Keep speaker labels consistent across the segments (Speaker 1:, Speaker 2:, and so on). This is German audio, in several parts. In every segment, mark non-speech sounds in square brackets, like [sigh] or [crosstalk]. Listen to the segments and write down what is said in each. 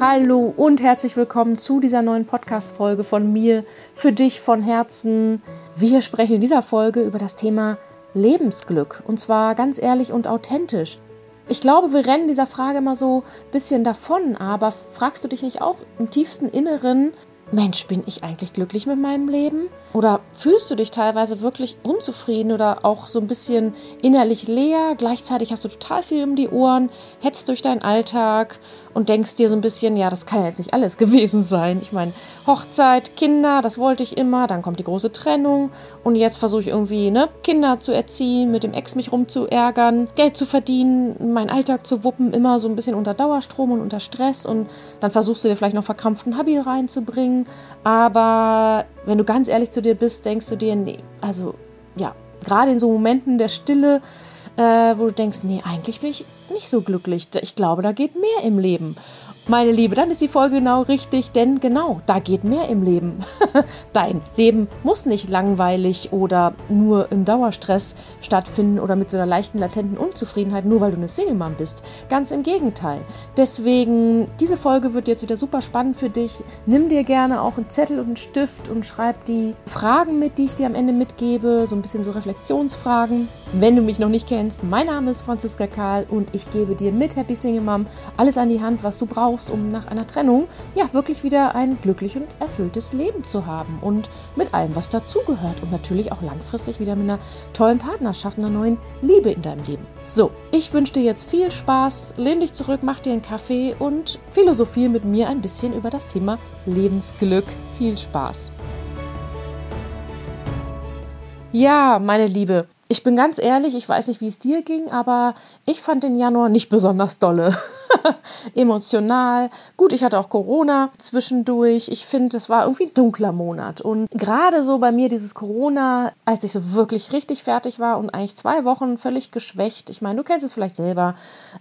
Speaker 1: Hallo und herzlich willkommen zu dieser neuen Podcast-Folge von mir für dich von Herzen. Wir sprechen in dieser Folge über das Thema Lebensglück und zwar ganz ehrlich und authentisch. Ich glaube, wir rennen dieser Frage immer so ein bisschen davon, aber fragst du dich nicht auch im tiefsten Inneren, Mensch, bin ich eigentlich glücklich mit meinem Leben? Oder fühlst du dich teilweise wirklich unzufrieden oder auch so ein bisschen innerlich leer? Gleichzeitig hast du total viel um die Ohren, hetzt durch deinen Alltag und denkst dir so ein bisschen, ja, das kann jetzt nicht alles [laughs] gewesen sein. Ich meine, Hochzeit, Kinder, das wollte ich immer, dann kommt die große Trennung und jetzt versuche ich irgendwie, ne, Kinder zu erziehen, mit dem Ex mich rumzuärgern, Geld zu verdienen, meinen Alltag zu wuppen, immer so ein bisschen unter Dauerstrom und unter Stress und dann versuchst du dir vielleicht noch verkrampften Hobby reinzubringen. Aber wenn du ganz ehrlich zu dir bist, denkst du dir, nee, also ja, gerade in so Momenten der Stille, äh, wo du denkst, nee, eigentlich bin ich nicht so glücklich. Ich glaube, da geht mehr im Leben meine Liebe, dann ist die Folge genau richtig, denn genau, da geht mehr im Leben. [laughs] Dein Leben muss nicht langweilig oder nur im Dauerstress stattfinden oder mit so einer leichten, latenten Unzufriedenheit, nur weil du eine Single-Mom bist. Ganz im Gegenteil. Deswegen, diese Folge wird jetzt wieder super spannend für dich. Nimm dir gerne auch einen Zettel und einen Stift und schreib die Fragen mit, die ich dir am Ende mitgebe, so ein bisschen so Reflexionsfragen. Wenn du mich noch nicht kennst, mein Name ist Franziska Karl und ich gebe dir mit Happy Single Mom alles an die Hand, was du brauchst brauchst, um nach einer Trennung ja wirklich wieder ein glücklich und erfülltes Leben zu haben und mit allem, was dazugehört und natürlich auch langfristig wieder mit einer tollen Partnerschaft, einer neuen Liebe in deinem Leben. So, ich wünsche dir jetzt viel Spaß, lehn dich zurück, mach dir einen Kaffee und philosophiere mit mir ein bisschen über das Thema Lebensglück. Viel Spaß! Ja, meine Liebe, ich bin ganz ehrlich, ich weiß nicht, wie es dir ging, aber ich fand den Januar nicht besonders dolle. [laughs] Emotional. Gut, ich hatte auch Corona zwischendurch. Ich finde, es war irgendwie ein dunkler Monat. Und gerade so bei mir dieses Corona, als ich so wirklich richtig fertig war und eigentlich zwei Wochen völlig geschwächt, ich meine, du kennst es vielleicht selber,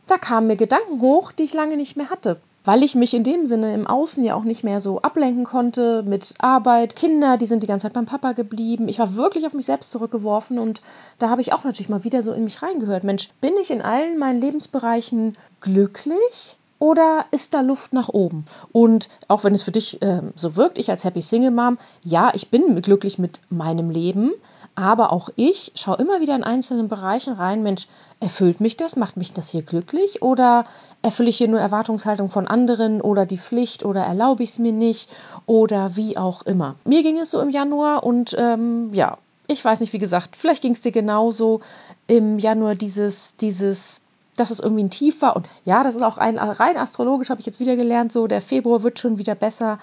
Speaker 1: da kamen mir Gedanken hoch, die ich lange nicht mehr hatte weil ich mich in dem Sinne im Außen ja auch nicht mehr so ablenken konnte mit Arbeit. Kinder, die sind die ganze Zeit beim Papa geblieben. Ich war wirklich auf mich selbst zurückgeworfen und da habe ich auch natürlich mal wieder so in mich reingehört. Mensch, bin ich in allen meinen Lebensbereichen glücklich? Oder ist da Luft nach oben? Und auch wenn es für dich äh, so wirkt, ich als Happy Single Mom, ja, ich bin glücklich mit meinem Leben, aber auch ich schaue immer wieder in einzelnen Bereichen rein, Mensch, erfüllt mich das? Macht mich das hier glücklich? Oder erfülle ich hier nur Erwartungshaltung von anderen oder die Pflicht oder erlaube ich es mir nicht? Oder wie auch immer. Mir ging es so im Januar und ähm, ja, ich weiß nicht, wie gesagt, vielleicht ging es dir genauso im Januar dieses, dieses dass es irgendwie ein Tief war. Und ja, das ist auch ein, rein astrologisch, habe ich jetzt wieder gelernt, so der Februar wird schon wieder besser.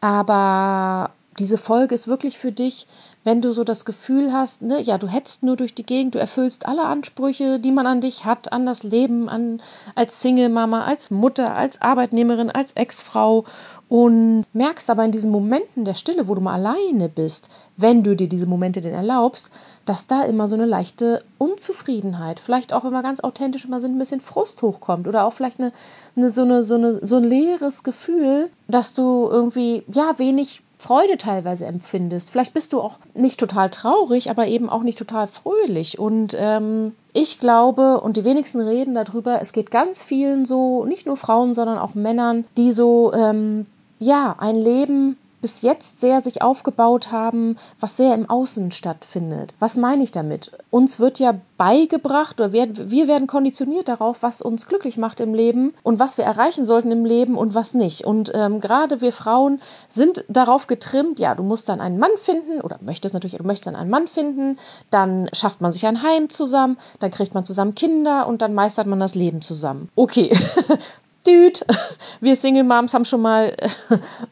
Speaker 1: Aber diese Folge ist wirklich für dich, wenn du so das Gefühl hast, ne, ja, du hetzt nur durch die Gegend, du erfüllst alle Ansprüche, die man an dich hat, an das Leben, an als Single-Mama, als Mutter, als Arbeitnehmerin, als Ex-Frau und merkst aber in diesen Momenten der Stille, wo du mal alleine bist, wenn du dir diese Momente denn erlaubst, dass da immer so eine leichte Unzufriedenheit, vielleicht auch immer ganz authentisch immer so ein bisschen Frust hochkommt oder auch vielleicht eine, eine, so, eine, so, eine, so ein leeres Gefühl, dass du irgendwie ja wenig Freude teilweise empfindest. Vielleicht bist du auch nicht total traurig, aber eben auch nicht total fröhlich. Und ähm, ich glaube, und die wenigsten reden darüber, es geht ganz vielen so, nicht nur Frauen, sondern auch Männern, die so ähm, ja, ein Leben bis jetzt sehr sich aufgebaut haben, was sehr im Außen stattfindet. Was meine ich damit? Uns wird ja beigebracht oder wir, wir werden konditioniert darauf, was uns glücklich macht im Leben und was wir erreichen sollten im Leben und was nicht. Und ähm, gerade wir Frauen sind darauf getrimmt, ja, du musst dann einen Mann finden oder möchtest natürlich, du möchtest dann einen Mann finden, dann schafft man sich ein Heim zusammen, dann kriegt man zusammen Kinder und dann meistert man das Leben zusammen. Okay, [laughs] Dude, wir Single Moms haben schon mal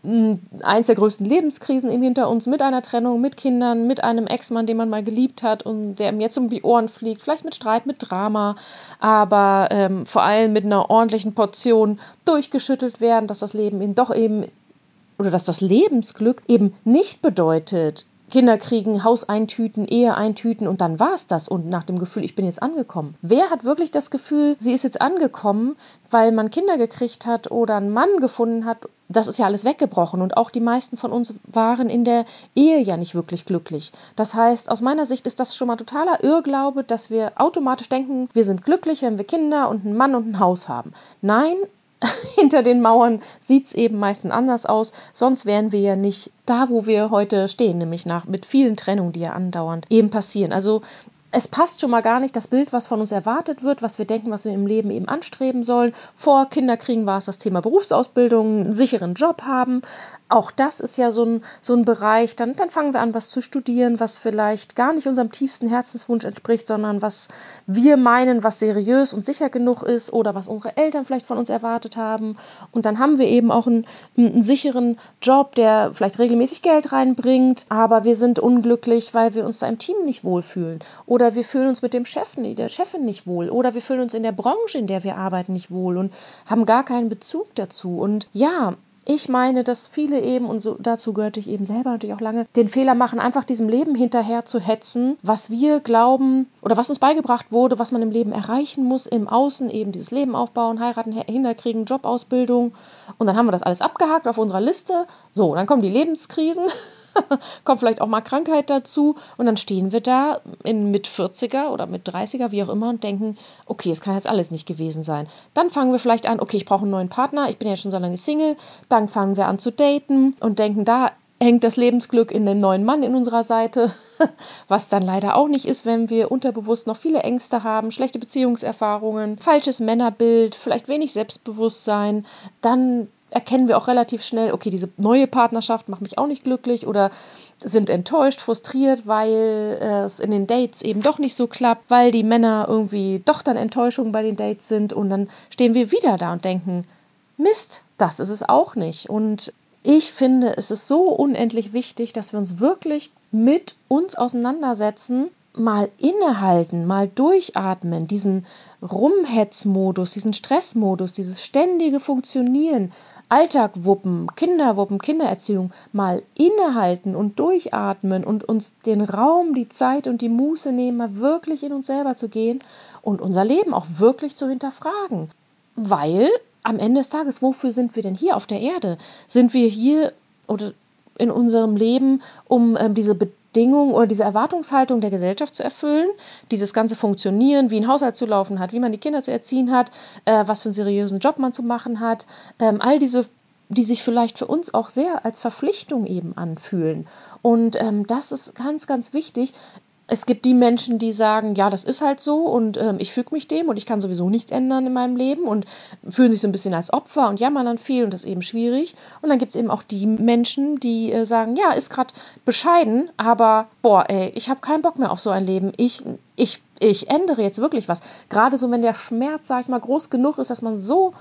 Speaker 1: äh, eins der größten Lebenskrisen eben hinter uns mit einer Trennung, mit Kindern, mit einem Ex-Mann, den man mal geliebt hat und der ihm jetzt um die Ohren fliegt, vielleicht mit Streit, mit Drama, aber ähm, vor allem mit einer ordentlichen Portion durchgeschüttelt werden, dass das Leben ihn doch eben oder dass das Lebensglück eben nicht bedeutet, Kinder kriegen, Haus eintüten, Ehe eintüten und dann war es das und nach dem Gefühl, ich bin jetzt angekommen. Wer hat wirklich das Gefühl, sie ist jetzt angekommen, weil man Kinder gekriegt hat oder einen Mann gefunden hat? Das ist ja alles weggebrochen und auch die meisten von uns waren in der Ehe ja nicht wirklich glücklich. Das heißt, aus meiner Sicht ist das schon mal totaler Irrglaube, dass wir automatisch denken, wir sind glücklich, wenn wir Kinder und einen Mann und ein Haus haben. Nein, [laughs] hinter den Mauern sieht es eben meistens anders aus. Sonst wären wir ja nicht da, wo wir heute stehen, nämlich nach mit vielen Trennungen, die ja andauernd eben passieren. Also es passt schon mal gar nicht das Bild, was von uns erwartet wird, was wir denken, was wir im Leben eben anstreben sollen. Vor Kinderkriegen war es das Thema Berufsausbildung, einen sicheren Job haben. Auch das ist ja so ein, so ein Bereich. Dann, dann fangen wir an, was zu studieren, was vielleicht gar nicht unserem tiefsten Herzenswunsch entspricht, sondern was wir meinen, was seriös und sicher genug ist oder was unsere Eltern vielleicht von uns erwartet haben. Und dann haben wir eben auch einen, einen sicheren Job, der vielleicht regelmäßig Geld reinbringt, aber wir sind unglücklich, weil wir uns da im Team nicht wohlfühlen. Oder wir fühlen uns mit dem Chef, der Chefin nicht wohl. Oder wir fühlen uns in der Branche, in der wir arbeiten, nicht wohl und haben gar keinen Bezug dazu. Und ja, ich meine, dass viele eben, und so, dazu gehörte ich eben selber natürlich auch lange, den Fehler machen, einfach diesem Leben hinterher zu hetzen, was wir glauben oder was uns beigebracht wurde, was man im Leben erreichen muss, im Außen eben dieses Leben aufbauen, heiraten, hinterkriegen, Jobausbildung. Und dann haben wir das alles abgehakt auf unserer Liste. So, dann kommen die Lebenskrisen. [laughs] [laughs] kommt vielleicht auch mal Krankheit dazu. Und dann stehen wir da in mit 40er oder mit 30er, wie auch immer, und denken, okay, es kann jetzt alles nicht gewesen sein. Dann fangen wir vielleicht an, okay, ich brauche einen neuen Partner, ich bin ja schon so lange Single, dann fangen wir an zu daten und denken, da hängt das Lebensglück in dem neuen Mann in unserer Seite, [laughs] was dann leider auch nicht ist, wenn wir unterbewusst noch viele Ängste haben, schlechte Beziehungserfahrungen, falsches Männerbild, vielleicht wenig Selbstbewusstsein, dann erkennen wir auch relativ schnell, okay, diese neue Partnerschaft macht mich auch nicht glücklich oder sind enttäuscht, frustriert, weil es in den Dates eben doch nicht so klappt, weil die Männer irgendwie doch dann Enttäuschungen bei den Dates sind und dann stehen wir wieder da und denken, Mist, das ist es auch nicht. Und ich finde, es ist so unendlich wichtig, dass wir uns wirklich mit uns auseinandersetzen, mal innehalten, mal durchatmen, diesen Rumhetzmodus, diesen Stressmodus, dieses ständige Funktionieren, Alltag wuppen, Kinder wuppen, Kindererziehung, mal innehalten und durchatmen und uns den Raum, die Zeit und die Muße nehmen, mal wirklich in uns selber zu gehen und unser Leben auch wirklich zu hinterfragen. Weil am Ende des Tages, wofür sind wir denn hier auf der Erde? Sind wir hier oder in unserem Leben, um ähm, diese Bedingungen oder diese Erwartungshaltung der Gesellschaft zu erfüllen, dieses ganze Funktionieren, wie ein Haushalt zu laufen hat, wie man die Kinder zu erziehen hat, äh, was für einen seriösen Job man zu machen hat, ähm, all diese die sich vielleicht für uns auch sehr als Verpflichtung eben anfühlen. Und ähm, das ist ganz, ganz wichtig es gibt die Menschen, die sagen, ja, das ist halt so und ähm, ich füge mich dem und ich kann sowieso nichts ändern in meinem Leben und fühlen sich so ein bisschen als Opfer und jammern dann viel und das ist eben schwierig. Und dann gibt es eben auch die Menschen, die äh, sagen, ja, ist gerade bescheiden, aber boah, ey, ich habe keinen Bock mehr auf so ein Leben. Ich, ich, ich ändere jetzt wirklich was. Gerade so, wenn der Schmerz, sag ich mal, groß genug ist, dass man so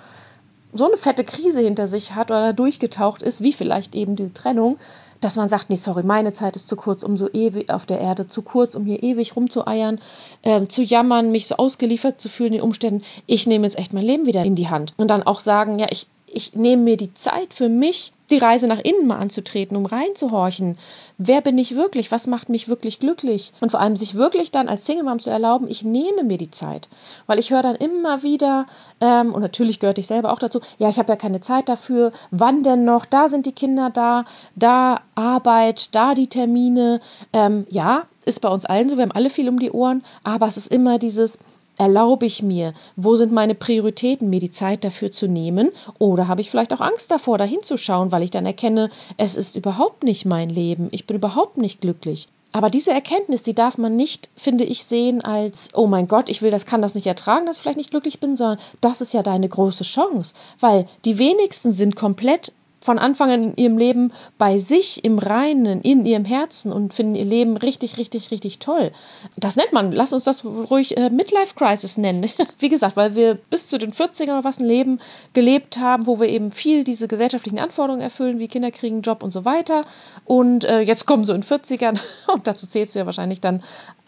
Speaker 1: so eine fette Krise hinter sich hat oder durchgetaucht ist, wie vielleicht eben die Trennung, dass man sagt, nee, sorry, meine Zeit ist zu kurz, um so ewig auf der Erde, zu kurz, um hier ewig rumzueiern, äh, zu jammern, mich so ausgeliefert zu fühlen den Umständen. Ich nehme jetzt echt mein Leben wieder in die Hand. Und dann auch sagen, ja, ich, ich nehme mir die Zeit für mich, die Reise nach innen mal anzutreten, um reinzuhorchen. Wer bin ich wirklich? Was macht mich wirklich glücklich? Und vor allem sich wirklich dann als Single Mom zu erlauben, ich nehme mir die Zeit. Weil ich höre dann immer wieder, ähm, und natürlich gehört ich selber auch dazu, ja, ich habe ja keine Zeit dafür. Wann denn noch? Da sind die Kinder da, da Arbeit, da die Termine. Ähm, ja, ist bei uns allen so, wir haben alle viel um die Ohren, aber es ist immer dieses, Erlaube ich mir? Wo sind meine Prioritäten, mir die Zeit dafür zu nehmen? Oder habe ich vielleicht auch Angst davor, dahin zu schauen, weil ich dann erkenne, es ist überhaupt nicht mein Leben, ich bin überhaupt nicht glücklich. Aber diese Erkenntnis, die darf man nicht, finde ich, sehen als, oh mein Gott, ich will das, kann das nicht ertragen, dass ich vielleicht nicht glücklich bin, sondern das ist ja deine große Chance. Weil die wenigsten sind komplett von Anfang an in ihrem Leben bei sich im Reinen, in ihrem Herzen und finden ihr Leben richtig, richtig, richtig toll. Das nennt man, lass uns das ruhig äh, Midlife Crisis nennen. [laughs] Wie gesagt, weil wir bis zu den 40ern oder was ein Leben gelebt haben, wo wir eben viel diese gesellschaftlichen Anforderungen erfüllen, wie Kinder kriegen, Job und so weiter. Und äh, jetzt kommen so in 40ern, [laughs] und dazu zählst du ja wahrscheinlich dann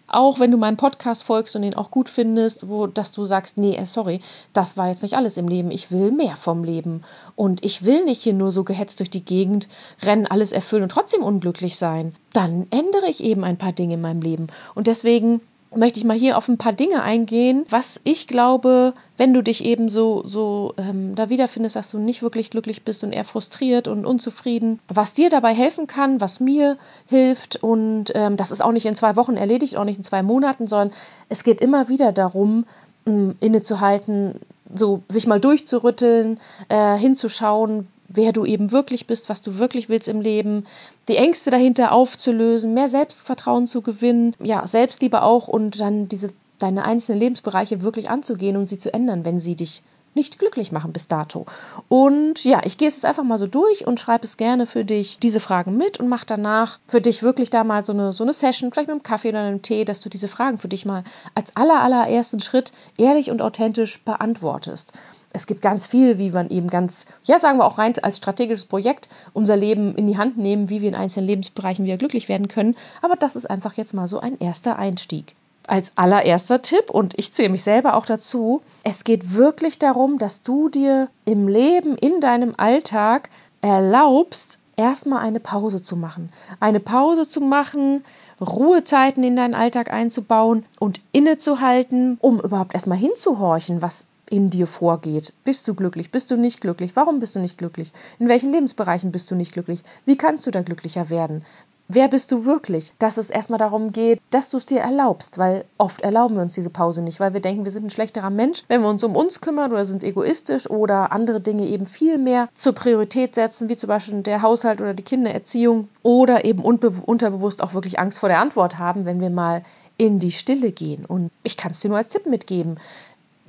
Speaker 1: auch wenn du meinem Podcast folgst und ihn auch gut findest, wo, dass du sagst, nee, äh, sorry, das war jetzt nicht alles im Leben. Ich will mehr vom Leben. Und ich will nicht hier nur so gehetzt durch die Gegend rennen, alles erfüllen und trotzdem unglücklich sein. Dann ändere ich eben ein paar Dinge in meinem Leben. Und deswegen möchte ich mal hier auf ein paar Dinge eingehen, was ich glaube, wenn du dich eben so, so ähm, da wiederfindest, dass du nicht wirklich glücklich bist und eher frustriert und unzufrieden, was dir dabei helfen kann, was mir hilft. Und ähm, das ist auch nicht in zwei Wochen erledigt, auch nicht in zwei Monaten, sondern es geht immer wieder darum, ähm, innezuhalten, so sich mal durchzurütteln, äh, hinzuschauen, wer du eben wirklich bist, was du wirklich willst im Leben, die Ängste dahinter aufzulösen, mehr Selbstvertrauen zu gewinnen, ja, Selbstliebe auch und dann diese deine einzelnen Lebensbereiche wirklich anzugehen und sie zu ändern, wenn sie dich nicht glücklich machen bis dato. Und ja, ich gehe es jetzt einfach mal so durch und schreibe es gerne für dich diese Fragen mit und mache danach für dich wirklich da mal so eine, so eine Session, vielleicht mit einem Kaffee oder einem Tee, dass du diese Fragen für dich mal als aller, allerersten Schritt ehrlich und authentisch beantwortest. Es gibt ganz viel, wie man eben ganz, ja, sagen wir auch rein als strategisches Projekt unser Leben in die Hand nehmen, wie wir in einzelnen Lebensbereichen wieder glücklich werden können. Aber das ist einfach jetzt mal so ein erster Einstieg als allererster Tipp, und ich zähle mich selber auch dazu, es geht wirklich darum, dass du dir im Leben, in deinem Alltag erlaubst, erstmal eine Pause zu machen. Eine Pause zu machen, Ruhezeiten in deinen Alltag einzubauen und innezuhalten, um überhaupt erstmal hinzuhorchen, was in dir vorgeht. Bist du glücklich? Bist du nicht glücklich? Warum bist du nicht glücklich? In welchen Lebensbereichen bist du nicht glücklich? Wie kannst du da glücklicher werden? Wer bist du wirklich? Dass es erstmal darum geht, dass du es dir erlaubst, weil oft erlauben wir uns diese Pause nicht, weil wir denken, wir sind ein schlechterer Mensch, wenn wir uns um uns kümmern oder sind egoistisch oder andere Dinge eben viel mehr zur Priorität setzen, wie zum Beispiel der Haushalt oder die Kindererziehung oder eben unterbewusst auch wirklich Angst vor der Antwort haben, wenn wir mal in die Stille gehen. Und ich kann es dir nur als Tipp mitgeben.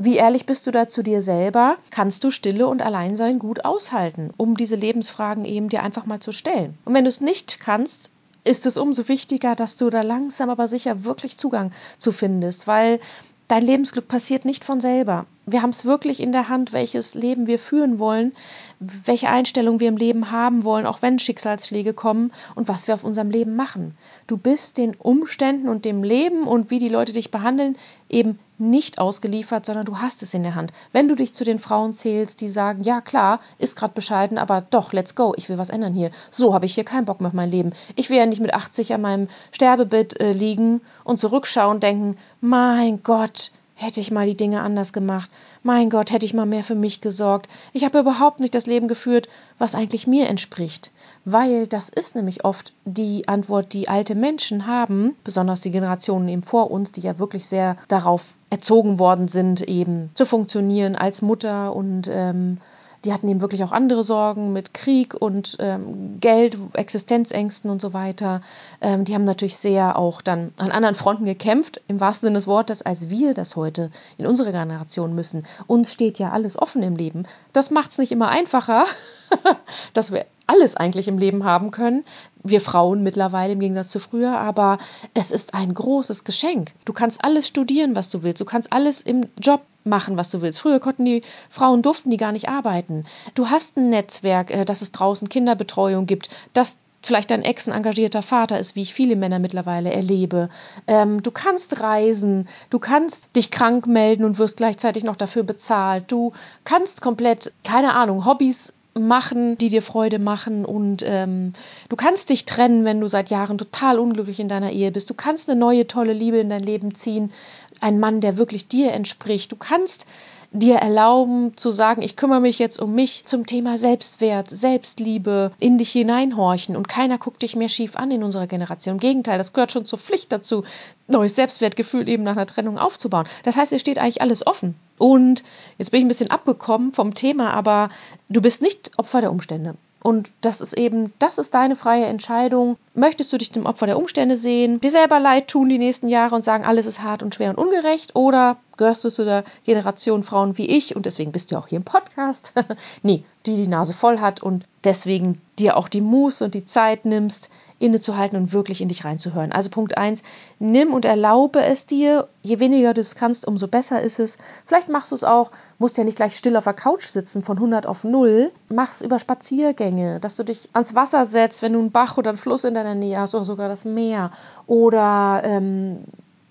Speaker 1: Wie ehrlich bist du da zu dir selber? Kannst du Stille und Alleinsein gut aushalten, um diese Lebensfragen eben dir einfach mal zu stellen? Und wenn du es nicht kannst, ist es umso wichtiger, dass du da langsam aber sicher wirklich Zugang zu findest, weil dein Lebensglück passiert nicht von selber. Wir haben es wirklich in der Hand, welches Leben wir führen wollen, welche Einstellung wir im Leben haben wollen, auch wenn Schicksalsschläge kommen und was wir auf unserem Leben machen. Du bist den Umständen und dem Leben und wie die Leute dich behandeln eben nicht ausgeliefert, sondern du hast es in der Hand. Wenn du dich zu den Frauen zählst, die sagen, ja klar, ist gerade bescheiden, aber doch, let's go, ich will was ändern hier. So habe ich hier keinen Bock mehr auf mein Leben. Ich will ja nicht mit 80 an meinem Sterbebett äh, liegen und zurückschauen und denken, mein Gott, Hätte ich mal die Dinge anders gemacht. Mein Gott, hätte ich mal mehr für mich gesorgt. Ich habe überhaupt nicht das Leben geführt, was eigentlich mir entspricht. Weil das ist nämlich oft die Antwort, die alte Menschen haben, besonders die Generationen eben vor uns, die ja wirklich sehr darauf erzogen worden sind, eben zu funktionieren als Mutter und ähm, die hatten eben wirklich auch andere Sorgen mit Krieg und ähm, Geld, Existenzängsten und so weiter. Ähm, die haben natürlich sehr auch dann an anderen Fronten gekämpft, im wahrsten Sinne des Wortes, als wir das heute in unserer Generation müssen. Uns steht ja alles offen im Leben. Das macht es nicht immer einfacher, [laughs] dass wir alles eigentlich im Leben haben können. Wir Frauen mittlerweile im Gegensatz zu früher, aber es ist ein großes Geschenk. Du kannst alles studieren, was du willst. Du kannst alles im Job machen, was du willst. Früher konnten die Frauen durften die gar nicht arbeiten. Du hast ein Netzwerk, äh, dass es draußen Kinderbetreuung gibt, dass vielleicht dein Ex ein engagierter Vater ist, wie ich viele Männer mittlerweile erlebe. Ähm, du kannst reisen, du kannst dich krank melden und wirst gleichzeitig noch dafür bezahlt. Du kannst komplett, keine Ahnung, Hobbys machen, die dir Freude machen und ähm, du kannst dich trennen, wenn du seit Jahren total unglücklich in deiner Ehe bist. Du kannst eine neue tolle Liebe in dein Leben ziehen, ein Mann, der wirklich dir entspricht. Du kannst dir erlauben zu sagen, ich kümmere mich jetzt um mich zum Thema Selbstwert, Selbstliebe, in dich hineinhorchen und keiner guckt dich mehr schief an in unserer Generation. Im Gegenteil, das gehört schon zur Pflicht dazu, neues Selbstwertgefühl eben nach einer Trennung aufzubauen. Das heißt, es steht eigentlich alles offen. Und jetzt bin ich ein bisschen abgekommen vom Thema, aber du bist nicht Opfer der Umstände. Und das ist eben, das ist deine freie Entscheidung. Möchtest du dich dem Opfer der Umstände sehen, dir selber leid tun die nächsten Jahre und sagen, alles ist hart und schwer und ungerecht? Oder gehörst du zu der Generation Frauen wie ich und deswegen bist du auch hier im Podcast? [laughs] nee, die die Nase voll hat und deswegen dir auch die Muße und die Zeit nimmst, innezuhalten und wirklich in dich reinzuhören. Also Punkt 1, nimm und erlaube es dir. Je weniger du es kannst, umso besser ist es. Vielleicht machst du es auch, musst ja nicht gleich still auf der Couch sitzen von 100 auf 0. Mach's über Spaziergänge, dass du dich ans Wasser setzt, wenn du einen Bach oder einen Fluss in deiner Nähe hast oder sogar das Meer. Oder ähm,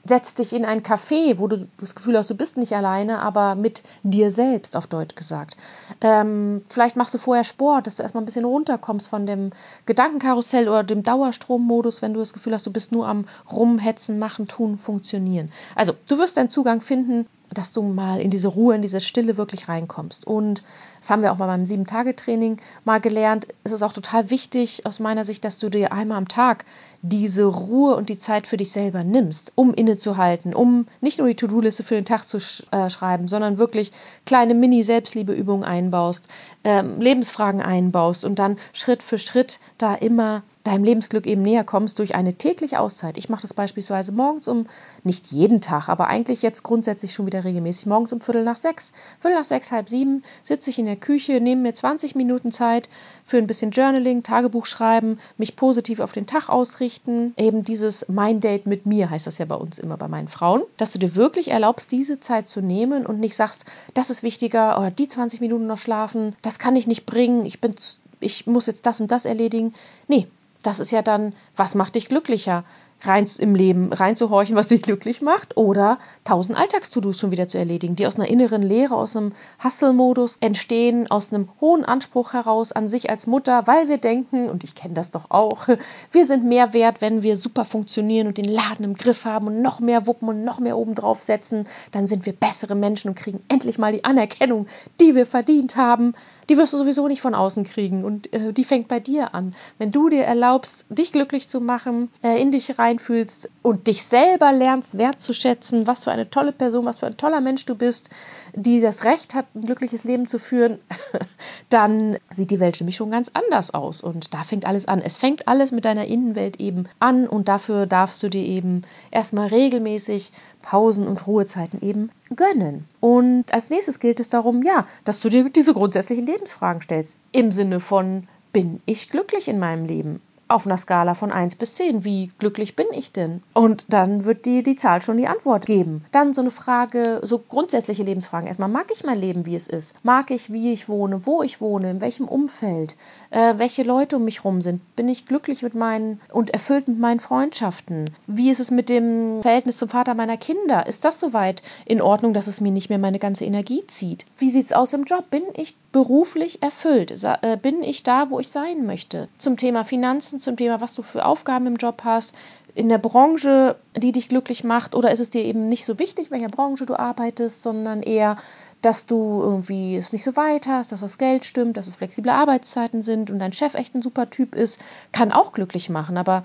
Speaker 1: setz dich in ein Café, wo du das Gefühl hast, du bist nicht alleine, aber mit dir selbst, auf Deutsch gesagt. Ähm, vielleicht machst du vorher Sport, dass du erstmal ein bisschen runterkommst von dem Gedankenkarussell oder dem Dauerstrommodus, wenn du das Gefühl hast, du bist nur am Rumhetzen, Machen, Tun, Funktionieren. Also, du wirst deinen Zugang finden, dass du mal in diese Ruhe, in diese Stille wirklich reinkommst. Und das haben wir auch mal beim Sieben-Tage-Training mal gelernt. Es ist auch total wichtig aus meiner Sicht, dass du dir einmal am Tag diese Ruhe und die Zeit für dich selber nimmst, um innezuhalten, um nicht nur die To-Do-Liste für den Tag zu sch äh, schreiben, sondern wirklich kleine Mini-Selbstliebeübungen einbaust, ähm, Lebensfragen einbaust und dann Schritt für Schritt da immer deinem Lebensglück eben näher kommst durch eine tägliche Auszeit. Ich mache das beispielsweise morgens um, nicht jeden Tag, aber eigentlich jetzt grundsätzlich schon wieder regelmäßig, morgens um Viertel nach sechs. Viertel nach sechs, halb sieben sitze ich in der Küche, nehme mir 20 Minuten Zeit für ein bisschen Journaling, Tagebuch schreiben, mich positiv auf den Tag ausrichten. Eben dieses Mein Date mit mir heißt das ja bei uns immer bei meinen Frauen, dass du dir wirklich erlaubst, diese Zeit zu nehmen und nicht sagst, das ist wichtiger oder die 20 Minuten noch schlafen, das kann ich nicht bringen, ich bin ich muss jetzt das und das erledigen. Nee, das ist ja dann, was macht dich glücklicher? Rein im Leben reinzuhorchen, was dich glücklich macht, oder tausend Alltagstodos schon wieder zu erledigen, die aus einer inneren Leere, aus einem Hustle-Modus entstehen, aus einem hohen Anspruch heraus an sich als Mutter, weil wir denken, und ich kenne das doch auch, [laughs] wir sind mehr wert, wenn wir super funktionieren und den Laden im Griff haben und noch mehr wuppen und noch mehr obendrauf setzen, dann sind wir bessere Menschen und kriegen endlich mal die Anerkennung, die wir verdient haben. Die wirst du sowieso nicht von außen kriegen und äh, die fängt bei dir an. Wenn du dir erlaubst, dich glücklich zu machen, äh, in dich rein reinfühlst und dich selber lernst wertzuschätzen, was für eine tolle Person, was für ein toller Mensch du bist, die das Recht hat, ein glückliches Leben zu führen, [laughs] dann sieht die Welt nämlich schon ganz anders aus. Und da fängt alles an. Es fängt alles mit deiner Innenwelt eben an und dafür darfst du dir eben erstmal regelmäßig Pausen und Ruhezeiten eben gönnen. Und als nächstes gilt es darum, ja, dass du dir diese grundsätzlichen Lebensfragen stellst. Im Sinne von, bin ich glücklich in meinem Leben? Auf einer Skala von 1 bis 10. Wie glücklich bin ich denn? Und dann wird dir die Zahl schon die Antwort geben. Dann so eine Frage, so grundsätzliche Lebensfragen. Erstmal, mag ich mein Leben, wie es ist? Mag ich, wie ich wohne, wo ich wohne, in welchem Umfeld? Äh, welche Leute um mich rum sind? Bin ich glücklich mit meinen und erfüllt mit meinen Freundschaften? Wie ist es mit dem Verhältnis zum Vater meiner Kinder? Ist das soweit in Ordnung, dass es mir nicht mehr meine ganze Energie zieht? Wie sieht es aus im Job? Bin ich beruflich erfüllt? Äh, bin ich da, wo ich sein möchte? Zum Thema Finanzen, zum Thema, was du für Aufgaben im Job hast, in der Branche, die dich glücklich macht, oder ist es dir eben nicht so wichtig, welcher Branche du arbeitest, sondern eher dass du irgendwie es nicht so weit hast, dass das Geld stimmt, dass es flexible Arbeitszeiten sind und dein Chef echt ein super Typ ist, kann auch glücklich machen. Aber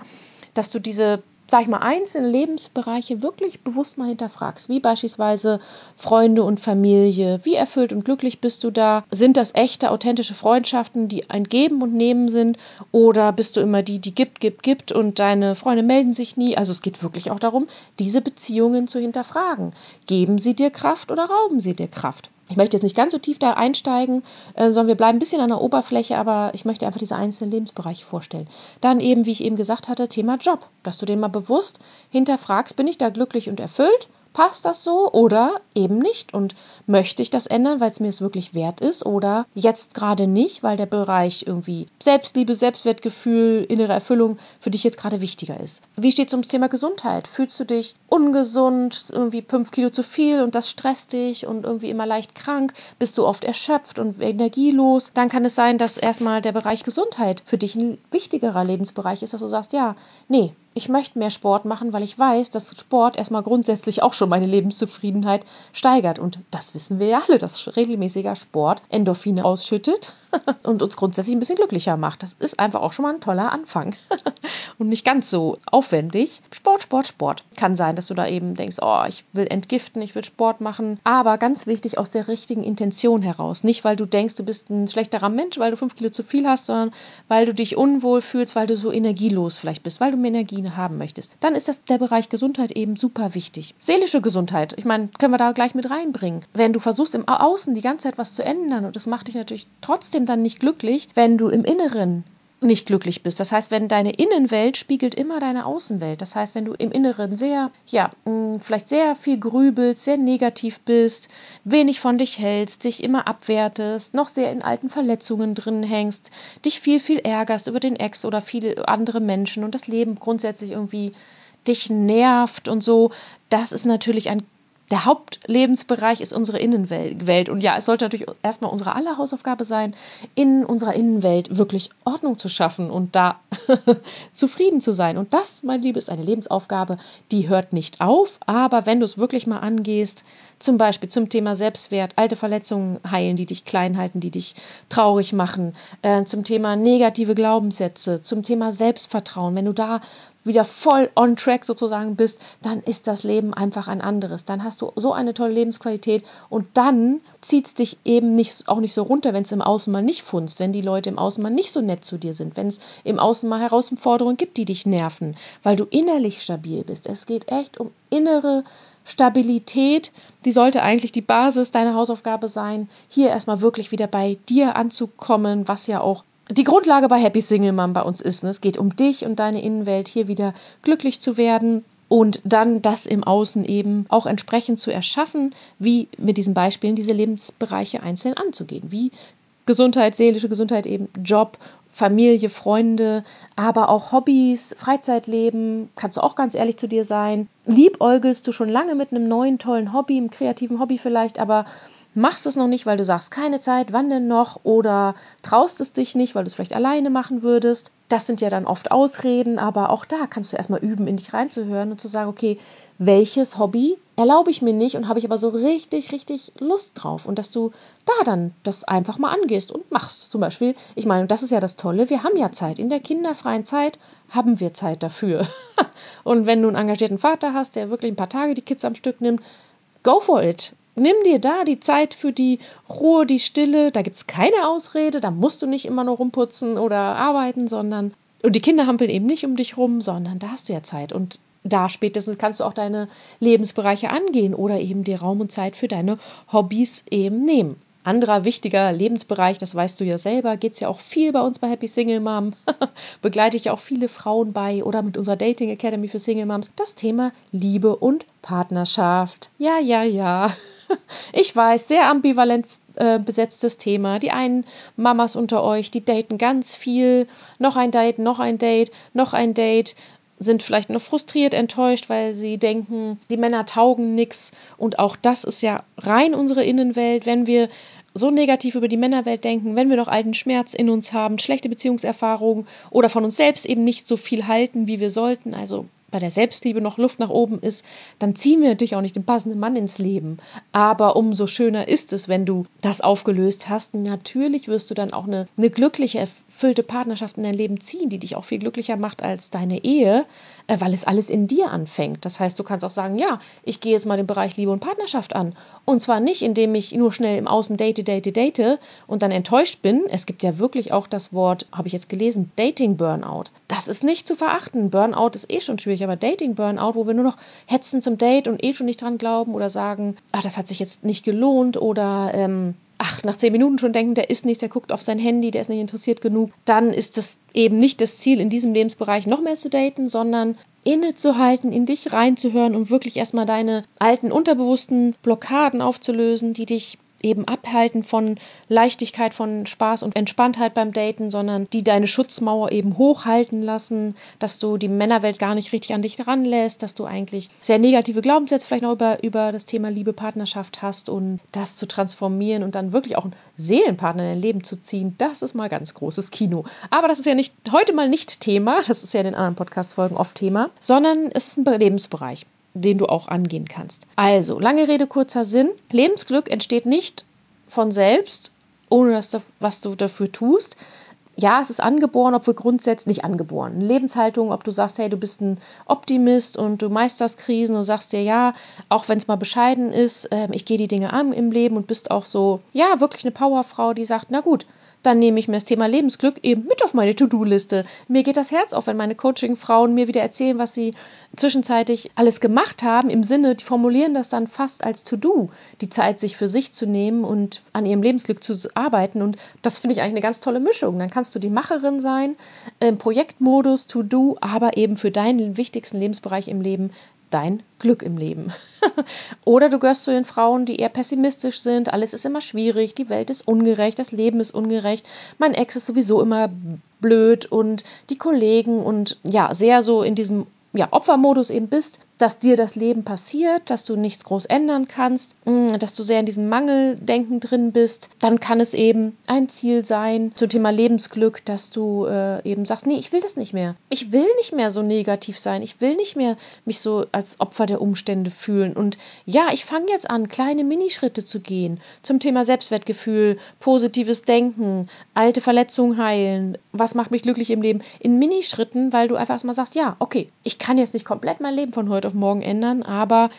Speaker 1: dass du diese sag ich mal, einzelne Lebensbereiche wirklich bewusst mal hinterfragst, wie beispielsweise Freunde und Familie, wie erfüllt und glücklich bist du da? Sind das echte, authentische Freundschaften, die ein Geben und Nehmen sind? Oder bist du immer die, die gibt, gibt, gibt und deine Freunde melden sich nie? Also es geht wirklich auch darum, diese Beziehungen zu hinterfragen. Geben sie dir Kraft oder rauben sie dir Kraft? Ich möchte jetzt nicht ganz so tief da einsteigen, äh, sondern wir bleiben ein bisschen an der Oberfläche, aber ich möchte einfach diese einzelnen Lebensbereiche vorstellen. Dann eben, wie ich eben gesagt hatte, Thema Job, dass du den mal bewusst hinterfragst, bin ich da glücklich und erfüllt? Passt das so oder eben nicht und möchte ich das ändern, weil es mir es wirklich wert ist oder jetzt gerade nicht, weil der Bereich irgendwie Selbstliebe, Selbstwertgefühl, innere Erfüllung für dich jetzt gerade wichtiger ist. Wie steht es ums Thema Gesundheit? Fühlst du dich ungesund, irgendwie fünf Kilo zu viel und das stresst dich und irgendwie immer leicht krank? Bist du oft erschöpft und energielos? Dann kann es sein, dass erstmal der Bereich Gesundheit für dich ein wichtigerer Lebensbereich ist, dass du sagst, ja, nee, ich möchte mehr Sport machen, weil ich weiß, dass Sport erstmal grundsätzlich auch schon meine Lebenszufriedenheit steigert. Und das wissen wir ja alle, dass regelmäßiger Sport Endorphine ausschüttet [laughs] und uns grundsätzlich ein bisschen glücklicher macht. Das ist einfach auch schon mal ein toller Anfang [laughs] und nicht ganz so aufwendig. Sport, Sport, Sport. Kann sein, dass du da eben denkst, oh, ich will entgiften, ich will Sport machen. Aber ganz wichtig aus der richtigen Intention heraus. Nicht, weil du denkst, du bist ein schlechterer Mensch, weil du fünf Kilo zu viel hast, sondern weil du dich unwohl fühlst, weil du so energielos vielleicht bist, weil du mehr Energie Vitamine haben möchtest, dann ist das der Bereich Gesundheit eben super wichtig. Seelische Gesundheit, ich meine, können wir da gleich mit reinbringen. Wenn du versuchst im Außen die ganze Zeit was zu ändern und das macht dich natürlich trotzdem dann nicht glücklich, wenn du im Inneren nicht glücklich bist. Das heißt, wenn deine Innenwelt spiegelt immer deine Außenwelt. Das heißt, wenn du im Inneren sehr, ja, mm, vielleicht sehr viel grübelst, sehr negativ bist, wenig von dich hältst, dich immer abwertest, noch sehr in alten Verletzungen drin hängst, dich viel, viel ärgerst über den Ex oder viele andere Menschen und das Leben grundsätzlich irgendwie dich nervt und so, das ist natürlich ein der Hauptlebensbereich ist unsere Innenwelt. Und ja, es sollte natürlich erstmal unsere aller Hausaufgabe sein, in unserer Innenwelt wirklich Ordnung zu schaffen und da [laughs] zufrieden zu sein. Und das, mein Liebe, ist eine Lebensaufgabe, die hört nicht auf. Aber wenn du es wirklich mal angehst, zum Beispiel zum Thema Selbstwert, alte Verletzungen heilen, die dich klein halten, die dich traurig machen, äh, zum Thema negative Glaubenssätze, zum Thema Selbstvertrauen, wenn du da wieder voll on track sozusagen bist, dann ist das Leben einfach ein anderes. Dann hast du so eine tolle Lebensqualität und dann zieht es dich eben nicht, auch nicht so runter, wenn es im Außen mal nicht funzt, wenn die Leute im Außen mal nicht so nett zu dir sind, wenn es im Außen mal Herausforderungen gibt, die dich nerven, weil du innerlich stabil bist. Es geht echt um innere Stabilität, die sollte eigentlich die Basis deiner Hausaufgabe sein, hier erstmal wirklich wieder bei dir anzukommen, was ja auch die Grundlage bei Happy Single Mom bei uns ist. Ne? Es geht um dich und deine Innenwelt, hier wieder glücklich zu werden und dann das im Außen eben auch entsprechend zu erschaffen, wie mit diesen Beispielen diese Lebensbereiche einzeln anzugehen, wie Gesundheit, seelische Gesundheit eben, Job, Familie, Freunde, aber auch Hobbys, Freizeitleben, kannst du auch ganz ehrlich zu dir sein. Liebäugelst du schon lange mit einem neuen tollen Hobby, einem kreativen Hobby vielleicht, aber machst es noch nicht, weil du sagst, keine Zeit, wann denn noch? Oder traust es dich nicht, weil du es vielleicht alleine machen würdest. Das sind ja dann oft Ausreden, aber auch da kannst du erstmal üben, in dich reinzuhören und zu sagen, okay, welches Hobby erlaube ich mir nicht und habe ich aber so richtig, richtig Lust drauf. Und dass du da dann das einfach mal angehst und machst. Zum Beispiel, ich meine, das ist ja das Tolle, wir haben ja Zeit. In der kinderfreien Zeit haben wir Zeit dafür. [laughs] und wenn du einen engagierten Vater hast, der wirklich ein paar Tage die Kids am Stück nimmt, go for it. Nimm dir da die Zeit für die Ruhe, die Stille. Da gibt es keine Ausrede. Da musst du nicht immer nur rumputzen oder arbeiten, sondern. Und die Kinder hampeln eben nicht um dich rum, sondern da hast du ja Zeit. Und da spätestens kannst du auch deine Lebensbereiche angehen oder eben dir Raum und Zeit für deine Hobbys eben nehmen. Anderer wichtiger Lebensbereich, das weißt du ja selber, geht es ja auch viel bei uns bei Happy Single Mom. [laughs] Begleite ich auch viele Frauen bei oder mit unserer Dating Academy für Single Moms. Das Thema Liebe und Partnerschaft. Ja, ja, ja. [laughs] Ich weiß, sehr ambivalent äh, besetztes Thema. Die einen Mamas unter euch, die daten ganz viel. Noch ein Date, noch ein Date, noch ein Date sind vielleicht noch frustriert, enttäuscht, weil sie denken, die Männer taugen nichts. Und auch das ist ja rein unsere Innenwelt. Wenn wir so negativ über die Männerwelt denken, wenn wir noch alten Schmerz in uns haben, schlechte Beziehungserfahrungen oder von uns selbst eben nicht so viel halten, wie wir sollten, also bei der Selbstliebe noch Luft nach oben ist, dann ziehen wir natürlich auch nicht den passenden Mann ins Leben. Aber umso schöner ist es, wenn du das aufgelöst hast. Natürlich wirst du dann auch eine, eine glückliche, erfüllte Partnerschaft in dein Leben ziehen, die dich auch viel glücklicher macht als deine Ehe, äh, weil es alles in dir anfängt. Das heißt, du kannst auch sagen, ja, ich gehe jetzt mal den Bereich Liebe und Partnerschaft an. Und zwar nicht, indem ich nur schnell im Außen date, date, date und dann enttäuscht bin. Es gibt ja wirklich auch das Wort, habe ich jetzt gelesen, Dating Burnout. Das ist nicht zu verachten. Burnout ist eh schon schwierig aber Dating-Burnout, wo wir nur noch hetzen zum Date und eh schon nicht dran glauben oder sagen, ach, das hat sich jetzt nicht gelohnt oder ähm, ach, nach zehn Minuten schon denken, der ist nichts, der guckt auf sein Handy, der ist nicht interessiert genug, dann ist das eben nicht das Ziel, in diesem Lebensbereich noch mehr zu daten, sondern innezuhalten, in dich reinzuhören und wirklich erstmal deine alten unterbewussten Blockaden aufzulösen, die dich eben abhalten von Leichtigkeit, von Spaß und Entspanntheit beim Daten, sondern die deine Schutzmauer eben hochhalten lassen, dass du die Männerwelt gar nicht richtig an dich ranlässt, dass du eigentlich sehr negative Glaubenssätze vielleicht noch über, über das Thema Liebe, Partnerschaft hast und das zu transformieren und dann wirklich auch einen Seelenpartner in dein Leben zu ziehen, das ist mal ganz großes Kino. Aber das ist ja nicht heute mal nicht Thema, das ist ja in den anderen Podcast-Folgen oft Thema, sondern es ist ein Lebensbereich den du auch angehen kannst. Also, lange Rede, kurzer Sinn. Lebensglück entsteht nicht von selbst, ohne dass du, was du dafür tust. Ja, es ist angeboren, obwohl grundsätzlich nicht angeboren. Lebenshaltung, ob du sagst, hey, du bist ein Optimist und du meisterst Krisen und sagst dir, ja, auch wenn es mal bescheiden ist, äh, ich gehe die Dinge an im Leben und bist auch so, ja, wirklich eine Powerfrau, die sagt, na gut, dann nehme ich mir das Thema Lebensglück eben mit auf meine To-Do-Liste. Mir geht das Herz auf, wenn meine Coaching-Frauen mir wieder erzählen, was sie zwischenzeitlich alles gemacht haben, im Sinne, die formulieren das dann fast als To-Do, die Zeit sich für sich zu nehmen und an ihrem Lebensglück zu arbeiten. Und das finde ich eigentlich eine ganz tolle Mischung. Dann kannst du die Macherin sein, im Projektmodus, To-Do, aber eben für deinen wichtigsten Lebensbereich im Leben dein Glück im Leben. [laughs] Oder du gehörst zu den Frauen, die eher pessimistisch sind, alles ist immer schwierig, die Welt ist ungerecht, das Leben ist ungerecht, mein Ex ist sowieso immer blöd und die Kollegen und ja, sehr so in diesem ja, Opfermodus eben bist, dass dir das Leben passiert, dass du nichts groß ändern kannst, mm, dass du sehr in diesem Mangeldenken drin bist, dann kann es eben ein Ziel sein zum Thema Lebensglück, dass du äh, eben sagst, nee, ich will das nicht mehr. Ich will nicht mehr so negativ sein. Ich will nicht mehr mich so als Opfer der Umstände fühlen. Und ja, ich fange jetzt an, kleine Minischritte zu gehen zum Thema Selbstwertgefühl, positives Denken, alte Verletzungen heilen. Was macht mich glücklich im Leben? In Minischritten, weil du einfach erstmal sagst, ja, okay, ich kann jetzt nicht komplett mein Leben von heute auf morgen ändern, aber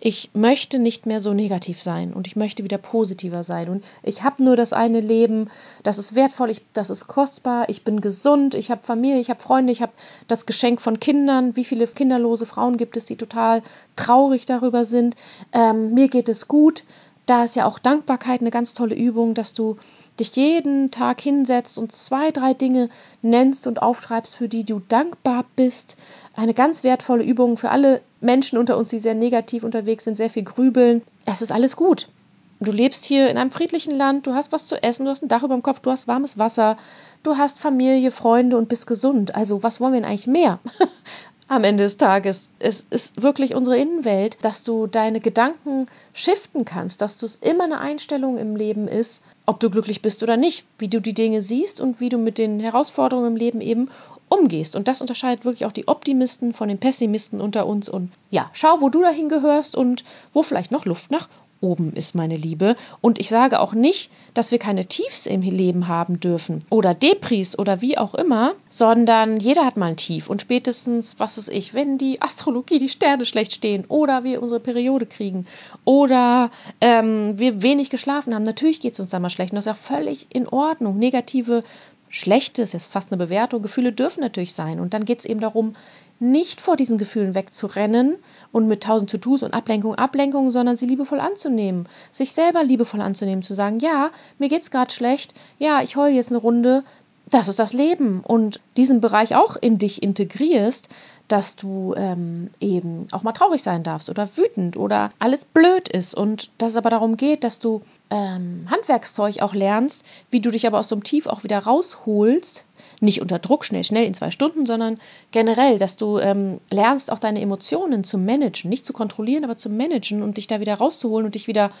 Speaker 1: ich möchte nicht mehr so negativ sein und ich möchte wieder positiver sein. Und ich habe nur das eine Leben, das ist wertvoll, ich, das ist kostbar, ich bin gesund, ich habe Familie, ich habe Freunde, ich habe das Geschenk von Kindern. Wie viele kinderlose Frauen gibt es, die total traurig darüber sind? Ähm, mir geht es gut. Da ist ja auch Dankbarkeit eine ganz tolle Übung, dass du dich jeden Tag hinsetzt und zwei, drei Dinge nennst und aufschreibst, für die du dankbar bist. Eine ganz wertvolle Übung für alle Menschen unter uns, die sehr negativ unterwegs sind, sehr viel grübeln. Es ist alles gut. Du lebst hier in einem friedlichen Land, du hast was zu essen, du hast ein Dach über dem Kopf, du hast warmes Wasser, du hast Familie, Freunde und bist gesund. Also was wollen wir denn eigentlich mehr? [laughs] am Ende des Tages. Es ist wirklich unsere Innenwelt, dass du deine Gedanken shiften kannst, dass du es immer eine Einstellung im Leben ist, ob du glücklich bist oder nicht, wie du die Dinge siehst und wie du mit den Herausforderungen im Leben eben umgehst. Und das unterscheidet wirklich auch die Optimisten von den Pessimisten unter uns. Und ja, schau, wo du dahin gehörst und wo vielleicht noch Luft nach oben ist, meine Liebe. Und ich sage auch nicht, dass wir keine Tiefs im Leben haben dürfen oder Depris oder wie auch immer, sondern jeder hat mal ein Tief. Und spätestens, was ist ich, wenn die Astrologie, die Sterne schlecht stehen oder wir unsere Periode kriegen oder ähm, wir wenig geschlafen haben, natürlich geht es uns da mal schlecht. Und das ist ja völlig in Ordnung. Negative schlechte, ist jetzt fast eine Bewertung, Gefühle dürfen natürlich sein. Und dann geht es eben darum, nicht vor diesen Gefühlen wegzurennen und mit tausend To-Dos und Ablenkung, Ablenkung, sondern sie liebevoll anzunehmen, sich selber liebevoll anzunehmen, zu sagen, ja, mir geht's gerade schlecht, ja, ich heule jetzt eine Runde, das ist das Leben. Und diesen Bereich auch in dich integrierst, dass du ähm, eben auch mal traurig sein darfst oder wütend oder alles blöd ist. Und dass es aber darum geht, dass du ähm, Handwerkszeug auch lernst, wie du dich aber aus so einem Tief auch wieder rausholst, nicht unter Druck, schnell, schnell in zwei Stunden, sondern generell, dass du ähm, lernst, auch deine Emotionen zu managen, nicht zu kontrollieren, aber zu managen und dich da wieder rauszuholen und dich wieder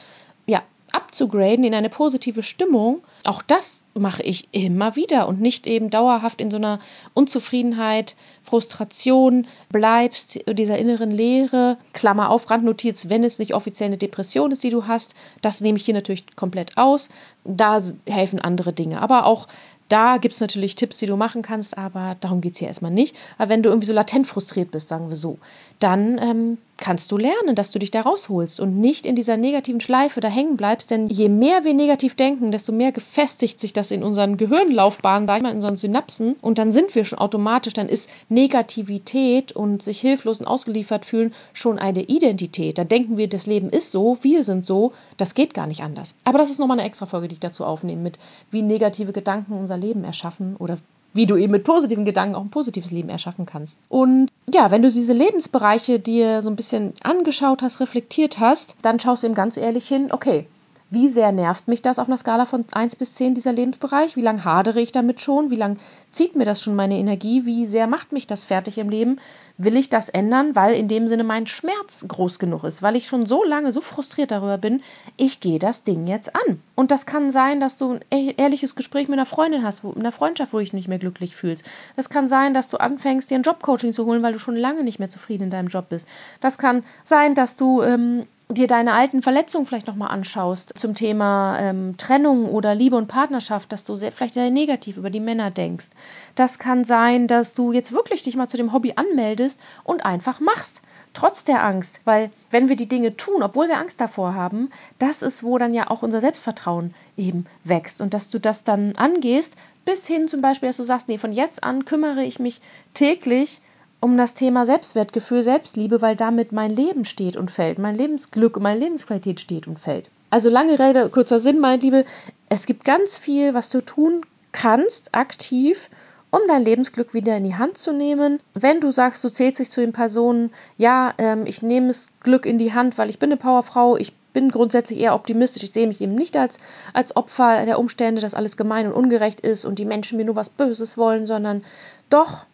Speaker 1: ja, abzugraden in eine positive Stimmung. Auch das mache ich immer wieder und nicht eben dauerhaft in so einer Unzufriedenheit, Frustration bleibst, dieser inneren Leere, Klammer auf, Randnotiz, wenn es nicht offiziell eine Depression ist, die du hast, das nehme ich hier natürlich komplett aus. Da helfen andere Dinge. Aber auch da gibt es natürlich Tipps, die du machen kannst, aber darum geht es hier erstmal nicht. Aber wenn du irgendwie so latent frustriert bist, sagen wir so, dann ähm, kannst du lernen, dass du dich da rausholst und nicht in dieser negativen Schleife da hängen bleibst. Denn je mehr wir negativ denken, desto mehr gefestigt sich das in unseren Gehirnlaufbahnen, sag ich mal, in unseren Synapsen. Und dann sind wir schon automatisch, dann ist Negativität und sich hilflos und ausgeliefert fühlen schon eine Identität. Dann denken wir, das Leben ist so, wir sind so, das geht gar nicht anders. Aber das ist nochmal eine extra Folge, die ich dazu aufnehme, mit wie negative Gedanken unser Leben erschaffen oder wie du eben mit positiven Gedanken auch ein positives Leben erschaffen kannst. Und ja, wenn du diese Lebensbereiche dir so ein bisschen angeschaut hast, reflektiert hast, dann schaust du eben ganz ehrlich hin, okay, wie sehr nervt mich das auf einer Skala von 1 bis 10, dieser Lebensbereich? Wie lange hadere ich damit schon? Wie lange zieht mir das schon meine Energie? Wie sehr macht mich das fertig im Leben? Will ich das ändern, weil in dem Sinne mein Schmerz groß genug ist, weil ich schon so lange so frustriert darüber bin, ich gehe das Ding jetzt an. Und das kann sein, dass du ein e-, ehrliches Gespräch mit einer Freundin hast, in einer Freundschaft, wo du dich nicht mehr glücklich fühlst. Das kann sein, dass du anfängst, dir ein Jobcoaching zu holen, weil du schon lange nicht mehr zufrieden in deinem Job bist. Das kann sein, dass du ähm, dir deine alten Verletzungen vielleicht nochmal anschaust zum Thema ähm, Trennung oder Liebe und Partnerschaft, dass du sehr, vielleicht sehr negativ über die Männer denkst. Das kann sein, dass du jetzt wirklich dich mal zu dem Hobby anmeldest und einfach machst, trotz der Angst. Weil wenn wir die Dinge tun, obwohl wir Angst davor haben, das ist, wo dann ja auch unser Selbstvertrauen eben wächst. Und dass du das dann angehst, bis hin zum Beispiel, dass du sagst, nee, von jetzt an kümmere ich mich täglich um das Thema Selbstwertgefühl, Selbstliebe, weil damit mein Leben steht und fällt, mein Lebensglück meine Lebensqualität steht und fällt. Also lange Rede, kurzer Sinn, meine Liebe, es gibt ganz viel, was du tun kannst, aktiv, um dein Lebensglück wieder in die Hand zu nehmen. Wenn du sagst, du zählst dich zu den Personen, ja, ähm, ich nehme das Glück in die Hand, weil ich bin eine Powerfrau, ich bin grundsätzlich eher optimistisch. Ich sehe mich eben nicht als, als Opfer der Umstände, dass alles gemein und ungerecht ist und die Menschen mir nur was Böses wollen, sondern doch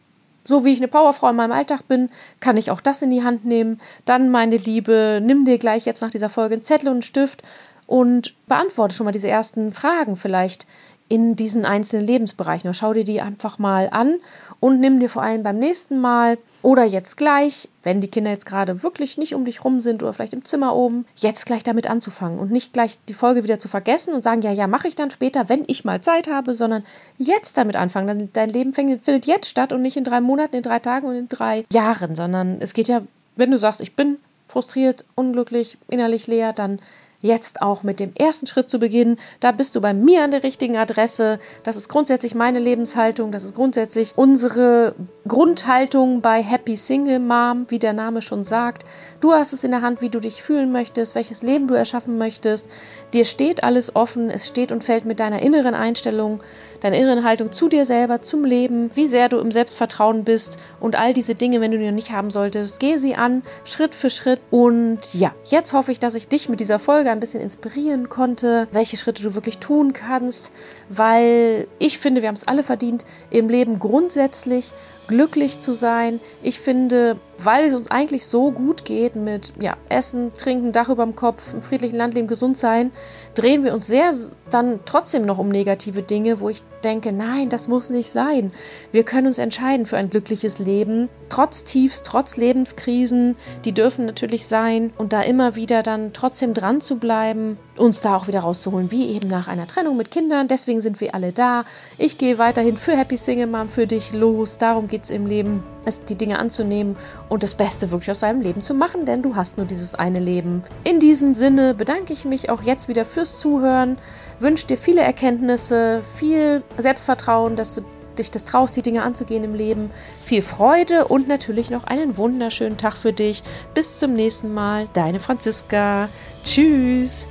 Speaker 1: so wie ich eine Powerfrau in meinem Alltag bin, kann ich auch das in die Hand nehmen. Dann, meine Liebe, nimm dir gleich jetzt nach dieser Folge einen Zettel und einen Stift und beantworte schon mal diese ersten Fragen vielleicht in diesen einzelnen Lebensbereichen. Oder schau dir die einfach mal an und nimm dir vor allem beim nächsten Mal oder jetzt gleich, wenn die Kinder jetzt gerade wirklich nicht um dich rum sind oder vielleicht im Zimmer oben, jetzt gleich damit anzufangen und nicht gleich die Folge wieder zu vergessen und sagen, ja, ja, mache ich dann später, wenn ich mal Zeit habe, sondern jetzt damit anfangen. Dein Leben findet jetzt statt und nicht in drei Monaten, in drei Tagen und in drei Jahren, sondern es geht ja, wenn du sagst, ich bin frustriert, unglücklich, innerlich leer, dann jetzt auch mit dem ersten Schritt zu beginnen. Da bist du bei mir an der richtigen Adresse. Das ist grundsätzlich meine Lebenshaltung. Das ist grundsätzlich unsere Grundhaltung bei Happy Single Mom, wie der Name schon sagt. Du hast es in der Hand, wie du dich fühlen möchtest, welches Leben du erschaffen möchtest. Dir steht alles offen. Es steht und fällt mit deiner inneren Einstellung, deiner inneren Haltung zu dir selber, zum Leben, wie sehr du im Selbstvertrauen bist und all diese Dinge, wenn du die noch nicht haben solltest. Geh sie an, Schritt für Schritt. Und ja, jetzt hoffe ich, dass ich dich mit dieser Folge Folge ein bisschen inspirieren konnte, welche Schritte du wirklich tun kannst, weil ich finde, wir haben es alle verdient, im Leben grundsätzlich glücklich zu sein. Ich finde, weil es uns eigentlich so gut geht mit ja, Essen, Trinken, Dach über dem Kopf, im friedlichen Landleben, gesund sein, drehen wir uns sehr dann trotzdem noch um negative Dinge, wo ich denke, nein, das muss nicht sein. Wir können uns entscheiden für ein glückliches Leben, trotz Tiefs, trotz Lebenskrisen, die dürfen natürlich sein und da immer wieder dann trotzdem dran zu bleiben, uns da auch wieder rauszuholen, wie eben nach einer Trennung mit Kindern. Deswegen sind wir alle da. Ich gehe weiterhin für Happy Single Mom für dich los. Darum geht es im Leben, es, die Dinge anzunehmen und das Beste wirklich aus seinem Leben zu machen, denn du hast nur dieses eine Leben. In diesem Sinne bedanke ich mich auch jetzt wieder fürs Zuhören, wünsche dir viele Erkenntnisse, viel Selbstvertrauen, dass du dich das traust, die Dinge anzugehen im Leben. Viel Freude und natürlich noch einen wunderschönen Tag für dich. Bis zum nächsten Mal, deine Franziska. Tschüss.